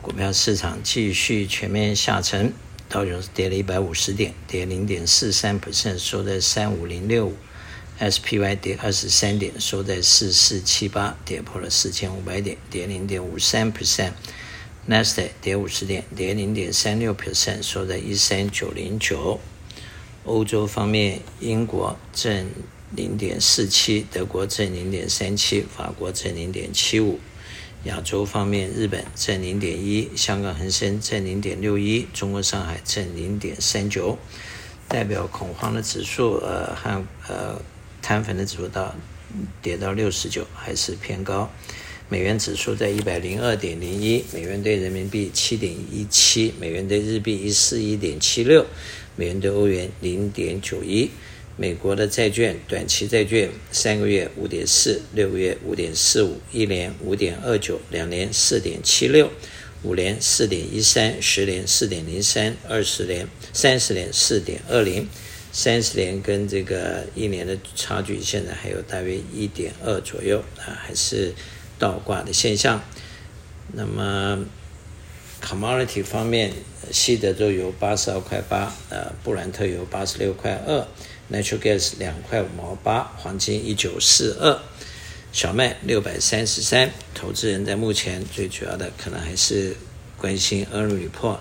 股票市场继续全面下沉，道琼斯跌了一百五十点，跌零点四三 percent，收在三五零六五；SPY 跌二十三点，收在四四七八，跌破了四千五百点，跌零点五三 percent。Nasdaq 跌五十点，跌零点三六 percent，收在一三九零九。欧洲方面，英国正零点四七，德国正零点三七，法国正零点七五。亚洲方面，日本正零点一，香港恒生正零点六一，中国上海正零点三九。代表恐慌的指数，呃，和呃摊粉的指数到跌到六十九，还是偏高。美元指数在一百零二点零一，美元兑人民币七点一七，美元兑日币一四一点七六，美元兑欧元零点九一。美国的债券，短期债券三个月五点四，六个月五点四五，一年五点二九，两年四点七六，五年四点一三，十年四点零三，二十年三十年四点二零，三十年跟这个一年的差距现在还有大约一点二左右啊，还是。倒挂的现象，那么 commodity 方面，西德州油八十二块八，呃，布兰特油八十六块二，natural gas 两块五毛八，黄金一九四二，小麦六百三十三。投资人在目前最主要的可能还是关心 earn report，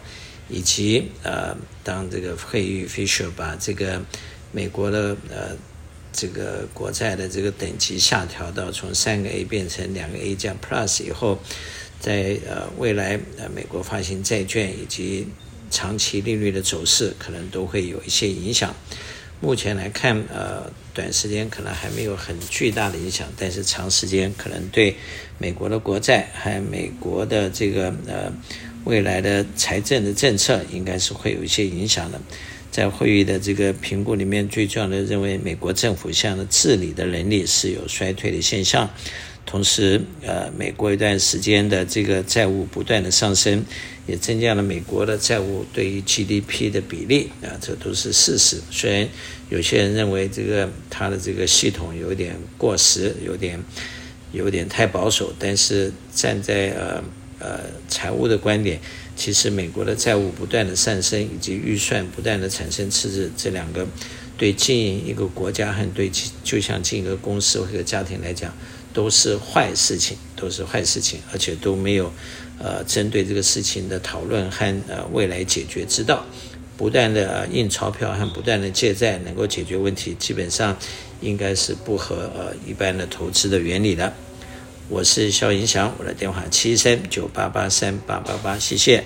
以及呃，当这个惠誉 Fisher 把这个美国的呃。这个国债的这个等级下调到从三个 A 变成两个 A 加 Plus 以后，在呃未来呃美国发行债券以及长期利率的走势可能都会有一些影响。目前来看，呃，短时间可能还没有很巨大的影响，但是长时间可能对美国的国债还有美国的这个呃未来的财政的政策应该是会有一些影响的。在会议的这个评估里面，最重要的认为美国政府现在的治理的能力是有衰退的现象，同时，呃，美国一段时间的这个债务不断的上升，也增加了美国的债务对于 GDP 的比例啊，这都是事实。虽然有些人认为这个它的这个系统有点过时，有点有点太保守，但是站在呃呃财务的观点。其实，美国的债务不断的上升，以及预算不断的产生赤字，这两个对经营一个国家和对就像经营一个公司或者家庭来讲，都是坏事情，都是坏事情，而且都没有呃针对这个事情的讨论和呃未来解决之道。不断的印钞票和不断的借债能够解决问题，基本上应该是不合呃一般的投资的原理的。我是肖银祥，我的电话七三九八八三八八八，谢谢。